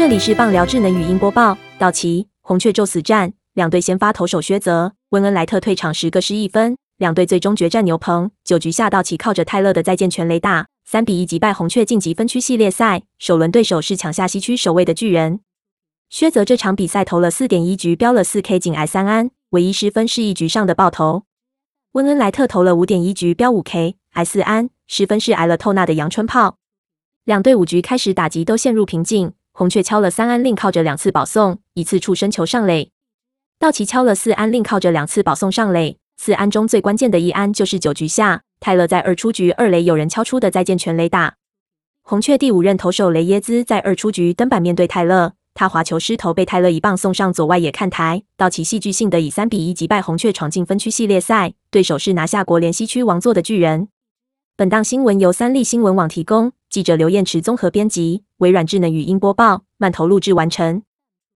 这里是棒聊智能语音播报。道奇、红雀宙死战，两队先发投手薛泽、温恩莱特退场十个失一分，两队最终决战牛棚。九局下，道奇靠着泰勒的再见全垒打，三比一击败红雀晋级分区系列赛。首轮对手是抢下西区首位的巨人。薛泽这场比赛投了四点一局，飙了四 K，仅挨三安，唯一失分是一局上的爆头。温恩莱特投了五点一局，飙五 K，挨四安，失分是挨了透纳的阳春炮。两队五局开始打击都陷入平静，红雀敲了三安，另靠着两次保送，一次触身球上垒；道奇敲了四安，另靠着两次保送上垒。四安中最关键的一安就是九局下泰勒在二出局二垒有人敲出的再见全垒打。红雀第五任投手雷耶兹在二出局登板面对泰勒，他滑球失投被泰勒一棒送上左外野看台。道奇戏剧性的以三比一击败红雀，闯进分区系列赛，对手是拿下国联西区王座的巨人。本档新闻由三立新闻网提供。记者刘艳池综合编辑，微软智能语音播报，慢投录制完成。